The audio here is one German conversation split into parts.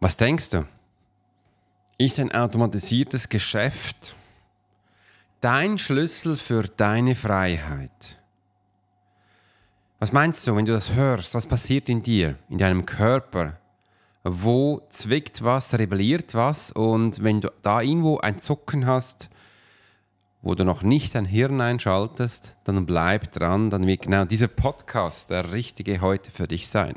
Was denkst du? Ist ein automatisiertes Geschäft dein Schlüssel für deine Freiheit? Was meinst du, wenn du das hörst? Was passiert in dir, in deinem Körper? Wo zwickt was, rebelliert was? Und wenn du da irgendwo ein Zucken hast, wo du noch nicht dein Hirn einschaltest, dann bleib dran, dann wird genau dieser Podcast der richtige heute für dich sein.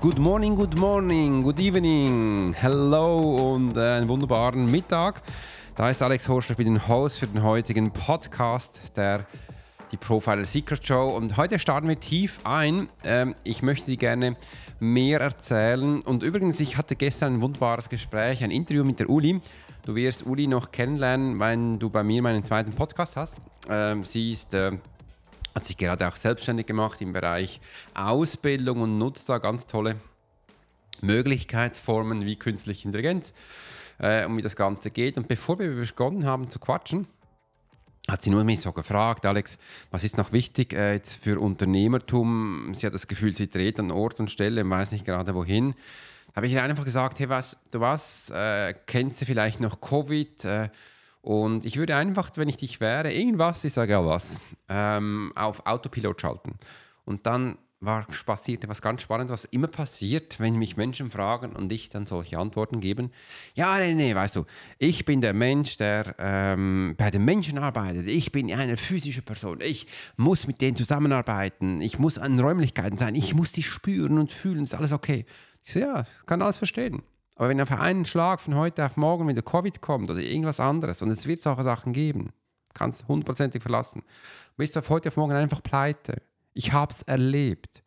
good morning, good morning, good evening, hello und äh, einen wunderbaren Mittag. Da ist Alex Horschler, ich bin den Host für den heutigen Podcast der die Profiler Secret Show und heute starten wir tief ein. Ähm, ich möchte dir gerne mehr erzählen und übrigens, ich hatte gestern ein wunderbares Gespräch, ein Interview mit der Uli. Du wirst Uli noch kennenlernen, wenn du bei mir meinen zweiten Podcast hast. Ähm, sie ist äh, hat sich gerade auch selbstständig gemacht im Bereich Ausbildung und nutzt da ganz tolle Möglichkeitsformen wie künstliche Intelligenz, äh, um wie das Ganze geht. Und bevor wir begonnen haben zu quatschen, hat sie nur mich so gefragt, Alex, was ist noch wichtig äh, jetzt für Unternehmertum? Sie hat das Gefühl, sie dreht an Ort und Stelle und weiß nicht gerade wohin. Habe ich ihr einfach gesagt, hey, was, du was, äh, kennst du vielleicht noch Covid? Äh, und ich würde einfach, wenn ich dich wäre, irgendwas, ich sage ja was, ähm, auf Autopilot schalten. Und dann war passiert was ganz Spannendes, was immer passiert, wenn mich Menschen fragen und ich dann solche Antworten geben. Ja, nee, nee, weißt du, ich bin der Mensch, der ähm, bei den Menschen arbeitet. Ich bin eine physische Person. Ich muss mit denen zusammenarbeiten. Ich muss an Räumlichkeiten sein. Ich muss die spüren und fühlen. Ist alles okay? Ich so, ja, kann alles verstehen. Aber wenn auf einen Schlag von heute auf morgen wieder Covid kommt oder irgendwas anderes, und es wird solche Sachen geben, kannst hundertprozentig verlassen, bist du auf heute auf morgen einfach pleite. Ich habe es erlebt.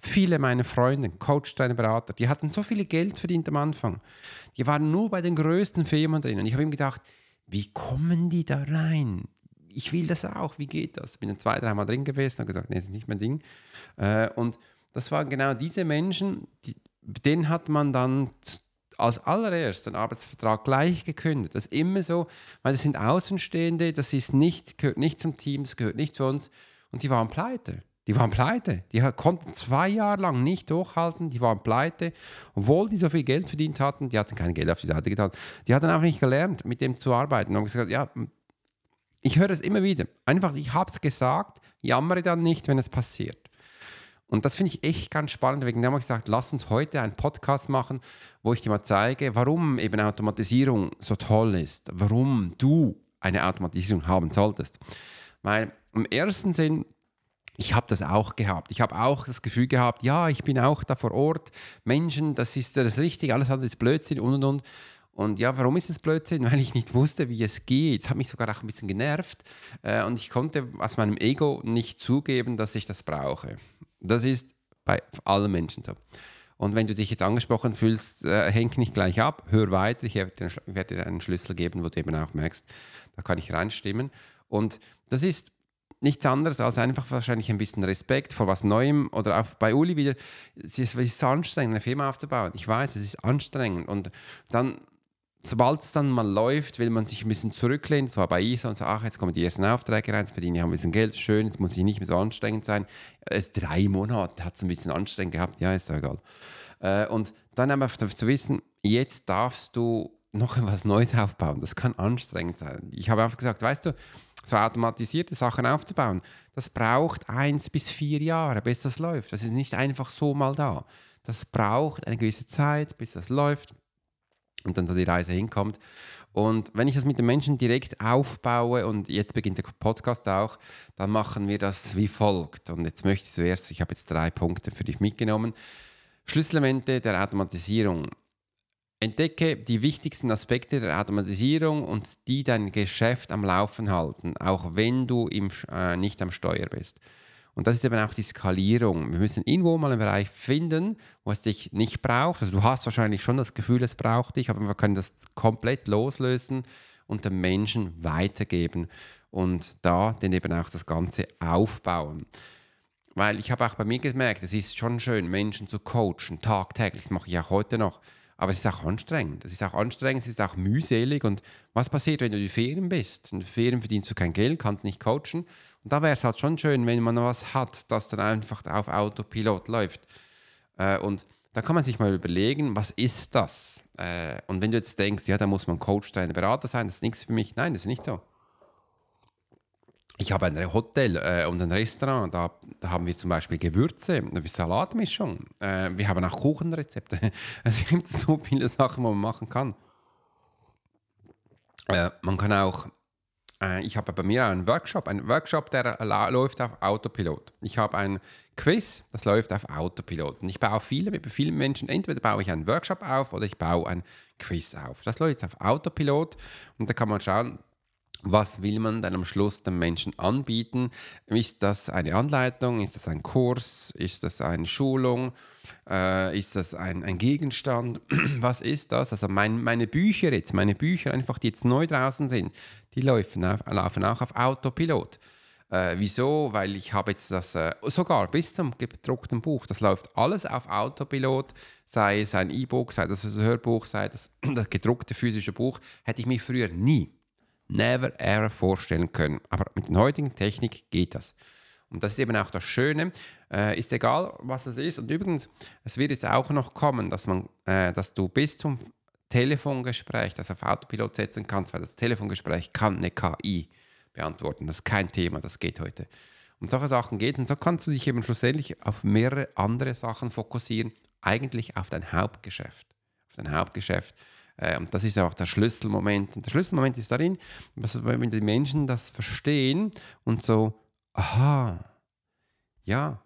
Viele meiner Freunde, Coach, deine Berater, die hatten so viel Geld verdient am Anfang. Die waren nur bei den größten Firmen drin. Und ich habe ihm gedacht, wie kommen die da rein? Ich will das auch, wie geht das? Bin dann zwei, dreimal drin gewesen und gesagt, nee, das ist nicht mein Ding. Äh, und das waren genau diese Menschen, die, denen hat man dann als allererst den Arbeitsvertrag gleich gekündigt. Das ist immer so, weil das sind Außenstehende, das ist nicht, gehört nicht zum Team, das gehört nicht zu uns. Und die waren pleite. Die waren pleite. Die konnten zwei Jahre lang nicht durchhalten. Die waren pleite. Obwohl die so viel Geld verdient hatten, die hatten kein Geld auf die Seite getan. Die hatten einfach nicht gelernt, mit dem zu arbeiten. Und haben gesagt, ja, ich höre es immer wieder. Einfach, ich habe es gesagt, jammere dann nicht, wenn es passiert. Und das finde ich echt ganz spannend. Wegen dem habe ich gesagt, lass uns heute einen Podcast machen, wo ich dir mal zeige, warum eben Automatisierung so toll ist, warum du eine Automatisierung haben solltest. Weil im ersten Sinn, ich habe das auch gehabt. Ich habe auch das Gefühl gehabt, ja, ich bin auch da vor Ort. Menschen, das ist das Richtige, alles andere ist Blödsinn und und und. Und ja, warum ist es Blödsinn? Weil ich nicht wusste, wie es geht. Es hat mich sogar auch ein bisschen genervt. Äh, und ich konnte aus meinem Ego nicht zugeben, dass ich das brauche. Das ist bei allen Menschen so. Und wenn du dich jetzt angesprochen fühlst, äh, häng nicht gleich ab, hör weiter. Ich werde dir einen Schlüssel geben, wo du eben auch merkst, da kann ich reinstimmen. Und das ist nichts anderes als einfach wahrscheinlich ein bisschen Respekt vor was Neuem oder auch bei Uli wieder. Es ist, es ist anstrengend, eine Firma aufzubauen. Ich weiß, es ist anstrengend. Und dann sobald es dann mal läuft, will man sich ein bisschen zurücklehnen. Das war bei ISA und so, ach, jetzt kommen die ersten Aufträge rein, jetzt verdiene ich ein bisschen Geld, schön, jetzt muss ich nicht mehr so anstrengend sein. Es drei Monate hat es ein bisschen anstrengend gehabt, ja, ist doch egal. Äh, und dann einfach zu wissen, jetzt darfst du noch etwas Neues aufbauen. Das kann anstrengend sein. Ich habe einfach gesagt, weißt du, so automatisierte Sachen aufzubauen, das braucht eins bis vier Jahre, bis das läuft. Das ist nicht einfach so mal da. Das braucht eine gewisse Zeit, bis das läuft. Und dann so die Reise hinkommt. Und wenn ich das mit den Menschen direkt aufbaue und jetzt beginnt der Podcast auch, dann machen wir das wie folgt. Und jetzt möchte ich zuerst, ich habe jetzt drei Punkte für dich mitgenommen. Schlüsselelemente der Automatisierung. Entdecke die wichtigsten Aspekte der Automatisierung und die dein Geschäft am Laufen halten, auch wenn du im, äh, nicht am Steuer bist. Und das ist eben auch die Skalierung. Wir müssen irgendwo mal einen Bereich finden, wo es dich nicht braucht. Also du hast wahrscheinlich schon das Gefühl, es braucht dich, aber wir können das komplett loslösen und den Menschen weitergeben und da dann eben auch das Ganze aufbauen. Weil ich habe auch bei mir gemerkt, es ist schon schön, Menschen zu coachen, tagtäglich. Das mache ich auch heute noch. Aber es ist auch anstrengend. Es ist auch anstrengend, es ist auch mühselig. Und was passiert, wenn du die Ferien bist? In Ferien verdienst du kein Geld, kannst nicht coachen. Und da wäre es halt schon schön, wenn man was hat, das dann einfach auf Autopilot läuft. Äh, und da kann man sich mal überlegen, was ist das? Äh, und wenn du jetzt denkst, ja, da muss man Coach sein, Berater sein, das ist nichts für mich. Nein, das ist nicht so. Ich habe ein Hotel äh, und ein Restaurant, da, da, haben wir zum Beispiel Gewürze, eine Salatmischung. Äh, wir haben auch Kuchenrezepte. Es gibt so viele Sachen, die man machen kann. Äh, man kann auch, ich habe bei mir einen Workshop, einen Workshop, der läuft auf Autopilot. Ich habe ein Quiz, das läuft auf Autopilot. Und ich baue viele, mit vielen Menschen, entweder baue ich einen Workshop auf oder ich baue ein Quiz auf. Das läuft auf Autopilot und da kann man schauen, was will man dann am Schluss den Menschen anbieten? Ist das eine Anleitung? Ist das ein Kurs? Ist das eine Schulung? Äh, ist das ein, ein, Gegenstand? Was ist das? Also mein, meine Bücher jetzt, meine Bücher einfach, die jetzt neu draußen sind, die laufen, auf, laufen auch auf Autopilot. Äh, wieso? Weil ich habe jetzt das, äh, sogar bis zum gedruckten Buch, das läuft alles auf Autopilot, sei es ein E-Book, sei das ein Hörbuch, sei das das gedruckte physische Buch, hätte ich mich früher nie never ever vorstellen können. Aber mit der heutigen Technik geht das. Und das ist eben auch das Schöne. Äh, ist egal, was es ist. Und übrigens, es wird jetzt auch noch kommen, dass, man, äh, dass du bis zum Telefongespräch das auf Autopilot setzen kannst, weil das Telefongespräch kann eine KI beantworten. Das ist kein Thema, das geht heute. Und solche Sachen geht. Und so kannst du dich eben schlussendlich auf mehrere andere Sachen fokussieren, eigentlich auf dein Hauptgeschäft. Auf dein Hauptgeschäft. Äh, und das ist auch der Schlüsselmoment. Und der Schlüsselmoment ist darin, wenn die Menschen das verstehen und so, aha, ja,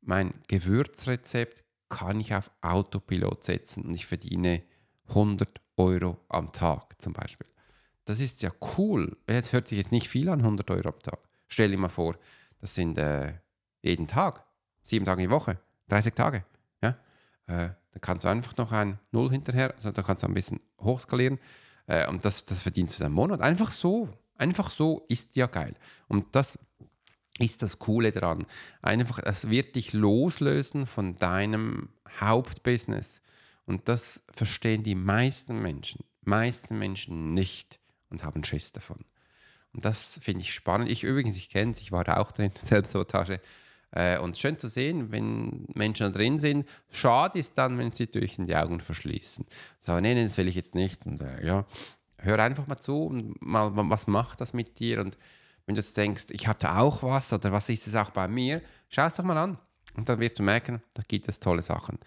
mein Gewürzrezept kann ich auf Autopilot setzen und ich verdiene 100 Euro am Tag zum Beispiel. Das ist ja cool. Jetzt hört sich jetzt nicht viel an, 100 Euro am Tag. Stell dir mal vor, das sind äh, jeden Tag, sieben Tage die Woche, 30 Tage. Ja? Äh, dann kannst du einfach noch ein Null hinterher, also da kannst du ein bisschen hochskalieren äh, und das, das verdienst du dann im Monat. Einfach so. Einfach so ist ja geil. Und das ist das Coole daran. Einfach, es wird dich loslösen von deinem Hauptbusiness. Und das verstehen die meisten Menschen, meisten Menschen nicht und haben Schiss davon. Und das finde ich spannend. Ich übrigens, ich kenne es, ich war da auch drin, Selbstsabotage. Äh, und schön zu sehen, wenn Menschen da drin sind. Schade ist dann, wenn sie durch die Augen verschließen. So, nee, nee, das will ich jetzt nicht. Und äh, ja, hör einfach mal zu und mal, was macht das mit dir? Und wenn du denkst, ich habe da auch was oder was ist es auch bei mir, schau es doch mal an. Und dann wirst du merken, da gibt es tolle Sachen.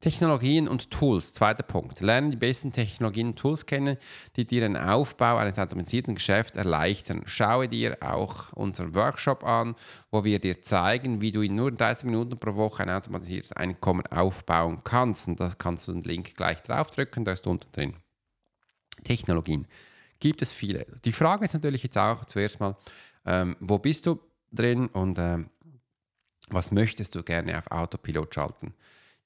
Technologien und Tools, zweiter Punkt. Lerne die besten Technologien und Tools kennen, die dir den Aufbau eines automatisierten Geschäfts erleichtern. Schaue dir auch unseren Workshop an, wo wir dir zeigen, wie du in nur 30 Minuten pro Woche ein automatisiertes Einkommen aufbauen kannst. Und da kannst du den Link gleich draufdrücken, da ist unten drin. Technologien. Gibt es viele. Die Frage ist natürlich jetzt auch zuerst mal, ähm, wo bist du drin und ähm, was möchtest du gerne auf Autopilot schalten?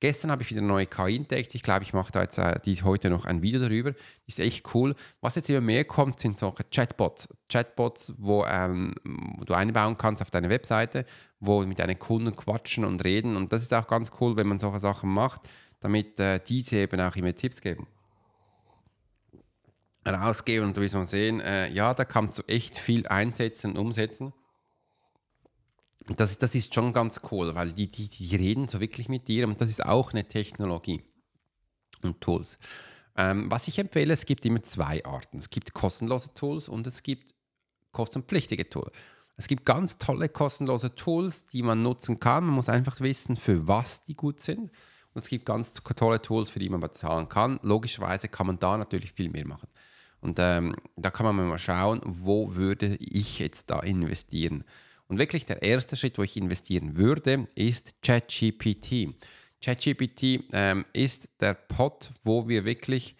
Gestern habe ich wieder eine neue KI entdeckt. Ich glaube, ich mache da jetzt äh, die, heute noch ein Video darüber. Ist echt cool. Was jetzt immer mehr kommt, sind solche Chatbots. Chatbots, wo, ähm, wo du einbauen kannst auf deine Webseite, wo mit deinen Kunden quatschen und reden. Und das ist auch ganz cool, wenn man solche Sachen macht, damit äh, diese eben auch immer Tipps geben rausgeben und du wirst mal sehen, äh, ja, da kannst du echt viel einsetzen und umsetzen das, das ist schon ganz cool, weil die, die, die reden so wirklich mit dir und das ist auch eine Technologie und Tools. Ähm, was ich empfehle, es gibt immer zwei Arten. Es gibt kostenlose Tools und es gibt kostenpflichtige Tools. Es gibt ganz tolle kostenlose Tools, die man nutzen kann. Man muss einfach wissen, für was die gut sind. Und es gibt ganz tolle Tools, für die man bezahlen kann. Logischerweise kann man da natürlich viel mehr machen. Und ähm, da kann man mal schauen, wo würde ich jetzt da investieren. Und wirklich der erste Schritt, wo ich investieren würde, ist ChatGPT. ChatGPT ähm, ist der Pod, wo wir wirklich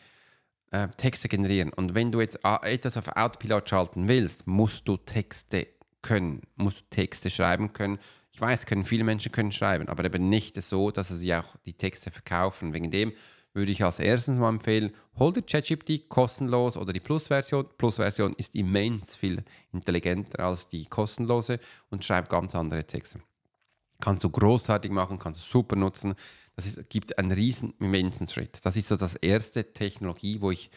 äh, Texte generieren. Und wenn du jetzt äh, etwas auf Autopilot schalten willst, musst du Texte können, musst du Texte schreiben können. Ich weiß, können viele Menschen können schreiben, aber eben nicht so, dass sie auch die Texte verkaufen. Wegen dem würde ich als erstes mal empfehlen, hol dir ChatGPT kostenlos oder die Plus-Version. Plus-Version ist immens viel intelligenter als die kostenlose und schreibt ganz andere Texte. Kannst du großartig machen, kannst du super nutzen. Das gibt einen riesen Schritt. Das ist so das erste Technologie, wo ich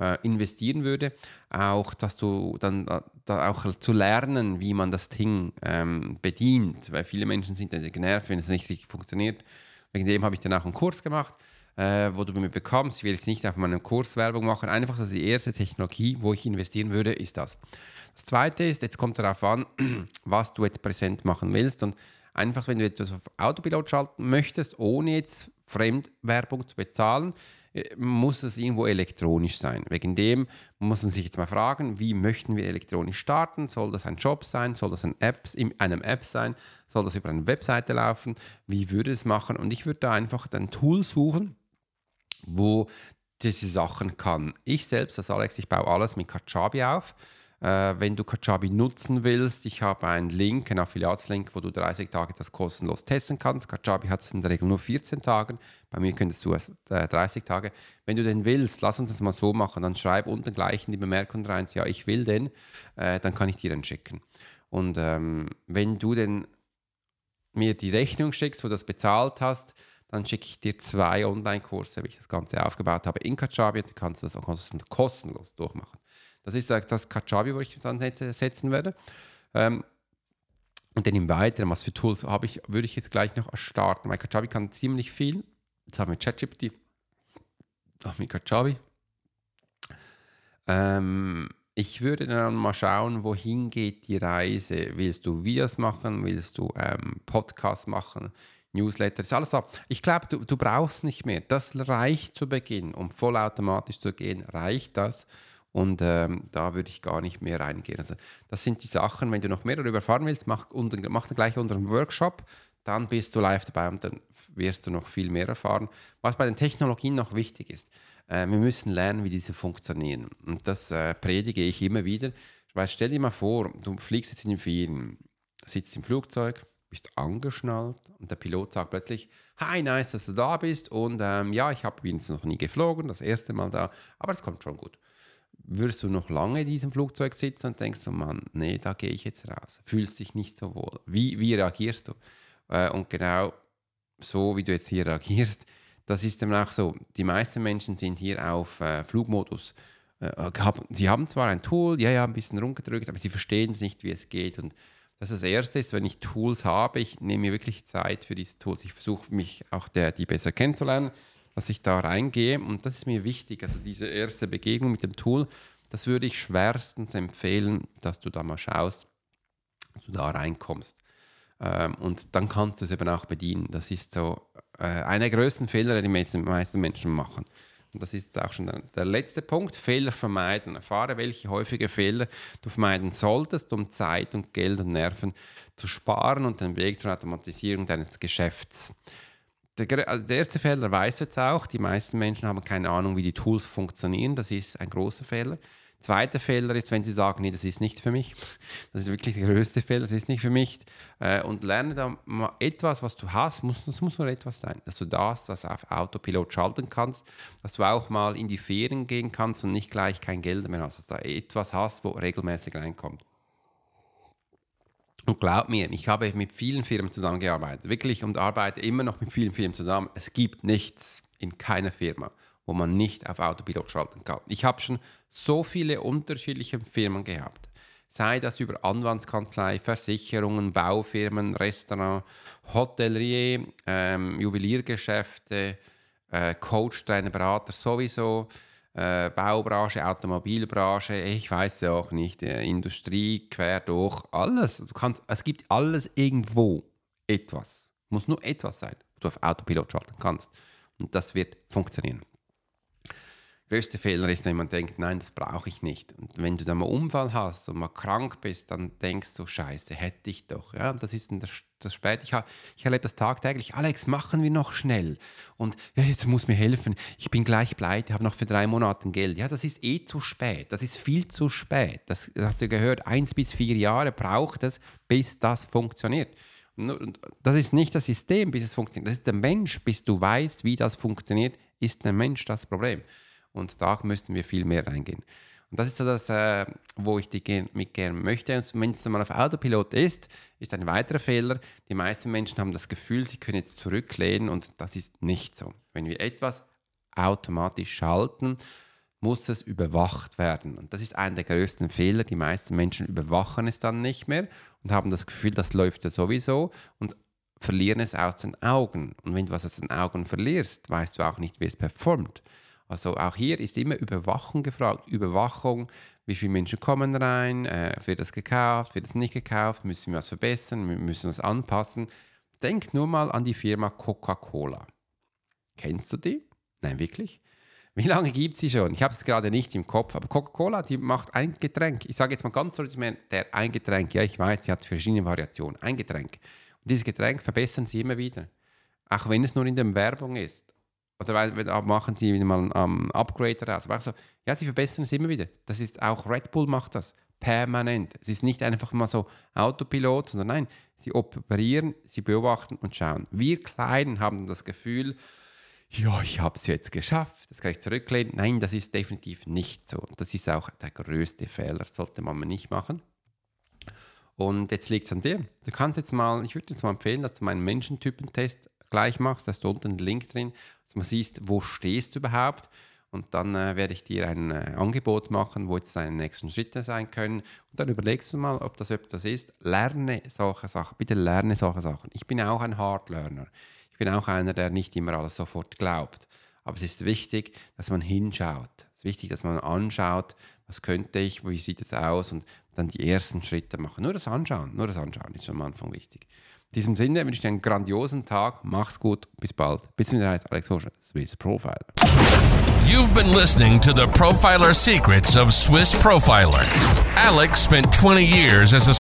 äh, investieren würde. Auch, dass du dann äh, da auch zu lernen, wie man das Ding ähm, bedient, weil viele Menschen sind dann genervt, wenn es nicht richtig funktioniert. Wegen dem habe ich dann auch einen Kurs gemacht, äh, wo du bei mir bekommst. Ich will jetzt nicht auf meinem Kurs Werbung machen, einfach das ist die erste Technologie, wo ich investieren würde, ist das. Das zweite ist, jetzt kommt darauf an, was du jetzt präsent machen willst und einfach, wenn du etwas auf Autopilot schalten möchtest, ohne jetzt Fremdwerbung zu bezahlen, äh, muss es irgendwo elektronisch sein. Wegen dem muss man sich jetzt mal fragen, wie möchten wir elektronisch starten? Soll das ein Job sein? Soll das ein App, in einem App sein? Soll das über eine Webseite laufen? Wie würde es machen? Und ich würde da einfach ein Tool suchen, wo diese Sachen kann. Ich selbst, als Alex, ich baue alles mit Kajabi auf. Äh, wenn du Kajabi nutzen willst, ich habe einen Link, einen Affiliatslink, wo du 30 Tage das kostenlos testen kannst. Kajabi hat es in der Regel nur 14 Tage. Bei mir könntest du es äh, 30 Tage. Wenn du den willst, lass uns das mal so machen. Dann schreib unten gleich in die Bemerkung rein, ja, ich will den, äh, dann kann ich dir den schicken. Und ähm, wenn du denn mir die Rechnung schickst, wo du das bezahlt hast, dann schicke ich dir zwei Online-Kurse, wie ich das Ganze aufgebaut habe in Kajabi und du kannst das auch kostenlos durchmachen. Das ist das Kajabi, wo ich dann setzen werde. Ähm, und dann im Weiteren, was für Tools habe ich, würde ich jetzt gleich noch starten, weil Kajabi kann ziemlich viel. Jetzt haben wir ChatGPT, haben wir Kajabi. Ähm, ich würde dann mal schauen, wohin geht die Reise. Willst du Videos machen? Willst du ähm, Podcasts machen? Newsletter, ist alles so. Ich glaube, du, du brauchst nicht mehr. Das reicht zu Beginn, um vollautomatisch zu gehen, reicht das. Und ähm, da würde ich gar nicht mehr reingehen. Also das sind die Sachen, wenn du noch mehr darüber erfahren willst, mach, unter, mach dann gleich unseren Workshop, dann bist du live dabei und dann wirst du noch viel mehr erfahren. Was bei den Technologien noch wichtig ist, äh, wir müssen lernen, wie diese funktionieren. Und das äh, predige ich immer wieder. Weil stell dir mal vor, du fliegst jetzt in den Ferien, sitzt im Flugzeug, bist angeschnallt und der Pilot sagt plötzlich, hi, nice, dass du da bist und ähm, ja, ich habe jetzt noch nie geflogen, das erste Mal da, aber es kommt schon gut würdest du noch lange in diesem Flugzeug sitzen und denkst so, Mann, nee, da gehe ich jetzt raus. Fühlst dich nicht so wohl. Wie, wie reagierst du? Äh, und genau so, wie du jetzt hier reagierst, das ist dann auch so. Die meisten Menschen sind hier auf äh, Flugmodus. Äh, sie haben zwar ein Tool, ja, ja, ein bisschen rumgedrückt, aber sie verstehen es nicht, wie es geht. Und das ist das Erste ist, wenn ich Tools habe, ich nehme mir wirklich Zeit für diese Tools. Ich versuche mich auch der, die besser kennenzulernen dass ich da reingehe. Und das ist mir wichtig. Also diese erste Begegnung mit dem Tool, das würde ich schwerstens empfehlen, dass du da mal schaust, dass du da reinkommst. Ähm, und dann kannst du es eben auch bedienen. Das ist so äh, einer der größten Fehler, die meisten, meisten Menschen machen. Und das ist auch schon der, letzte Punkt, Fehler vermeiden. Erfahre, welche häufige Fehler du vermeiden solltest, um Zeit und Geld und Nerven zu sparen und den Weg zur Automatisierung deines Geschäfts der, also der erste Fehler weiß jetzt auch, die meisten Menschen haben keine Ahnung, wie die Tools funktionieren. Das ist ein großer Fehler. Zweiter Fehler ist, wenn sie sagen, nee, das ist nicht für mich. Das ist wirklich der größte Fehler, das ist nicht für mich. Äh, und lerne da mal etwas, was du hast, muss, das muss nur etwas sein. Dass du das, das auf Autopilot schalten kannst, dass du auch mal in die Ferien gehen kannst und nicht gleich kein Geld mehr hast. Dass du etwas hast, wo regelmäßig reinkommt. Und glaub mir, ich habe mit vielen Firmen zusammengearbeitet, wirklich und arbeite immer noch mit vielen Firmen zusammen. Es gibt nichts in keiner Firma, wo man nicht auf Autopilot schalten kann. Ich habe schon so viele unterschiedliche Firmen gehabt. Sei das über Anwaltskanzlei, Versicherungen, Baufirmen, Restaurant, Hotellerie, ähm, Juweliergeschäfte, äh, Coach, Trainer, Berater sowieso äh, Baubranche, Automobilbranche, ich weiß ja auch nicht, äh, Industrie, quer durch, alles. Du kannst, es gibt alles irgendwo etwas. Muss nur etwas sein. du auf Autopilot schalten kannst. Und das wird funktionieren größte Fehler ist, wenn man denkt, nein, das brauche ich nicht. Und wenn du dann mal Unfall hast und mal krank bist, dann denkst du, scheiße, hätte ich doch. Ja, das ist das, Spät. Ich, ich erlebe das tagtäglich. Alex, machen wir noch schnell. Und ja, jetzt muss mir helfen. Ich bin gleich pleite, habe noch für drei Monate Geld. Ja, das ist eh zu spät. Das ist viel zu spät. Das, das hast du gehört. Eins bis vier Jahre braucht es, bis das funktioniert. Und das ist nicht das System, bis es funktioniert. Das ist der Mensch, bis du weißt, wie das funktioniert, ist der Mensch das Problem. Und da müssten wir viel mehr reingehen. Und das ist so das, äh, wo ich dich mitgehen möchte. Und wenn es mal auf Autopilot ist, ist ein weiterer Fehler. Die meisten Menschen haben das Gefühl, sie können jetzt zurücklehnen und das ist nicht so. Wenn wir etwas automatisch schalten, muss es überwacht werden. Und das ist einer der größten Fehler. Die meisten Menschen überwachen es dann nicht mehr und haben das Gefühl, das läuft ja sowieso und verlieren es aus den Augen. Und wenn du was aus den Augen verlierst, weißt du auch nicht, wie es performt. Also auch hier ist immer Überwachung gefragt. Überwachung, wie viele Menschen kommen rein, äh, wird das gekauft, wird das nicht gekauft, müssen wir was verbessern, wir müssen was anpassen. Denk nur mal an die Firma Coca-Cola. Kennst du die? Nein, wirklich? Wie lange gibt sie schon? Ich habe es gerade nicht im Kopf, aber Coca-Cola, die macht ein Getränk. Ich sage jetzt mal ganz so, der ein Getränk, ja, ich weiß, sie hat verschiedene Variationen. Ein Getränk. Und dieses Getränk verbessern sie immer wieder. Auch wenn es nur in der Werbung ist. Oder machen sie wieder mal ein um, Upgrade daraus. Aber auch so, ja, sie verbessern es immer wieder. Das ist auch Red Bull macht das permanent. Es ist nicht einfach mal so Autopilot, sondern nein, sie operieren, sie beobachten und schauen. Wir Kleinen haben das Gefühl, ja, ich habe es jetzt geschafft, das kann ich zurücklehnen. Nein, das ist definitiv nicht so. Das ist auch der größte Fehler, das sollte man nicht machen. Und jetzt liegt es an dir. Du kannst jetzt mal, ich würde jetzt mal empfehlen, dass du meinen Menschentypentest gleich machst. Da ist unten ein Link drin dass man sieht, wo stehst du überhaupt. Und dann äh, werde ich dir ein äh, Angebot machen, wo jetzt deine nächsten Schritte sein können. Und dann überlegst du mal, ob das etwas ist. Lerne solche Sachen. Bitte lerne solche Sachen. Ich bin auch ein Hard Learner. Ich bin auch einer, der nicht immer alles sofort glaubt. Aber es ist wichtig, dass man hinschaut. Es ist wichtig, dass man anschaut, was könnte ich, wie sieht es aus und dann die ersten Schritte machen. Nur das Anschauen, nur das Anschauen ist schon am Anfang wichtig. In diesem Sinne wünsche ich dir einen grandiosen Tag. Mach's gut. Bis bald. Bis zum nächsten Alex Hoscher, Swiss Profiler. You've been listening to the Profiler Secrets of Swiss Profiler. Alex spent 20 years as a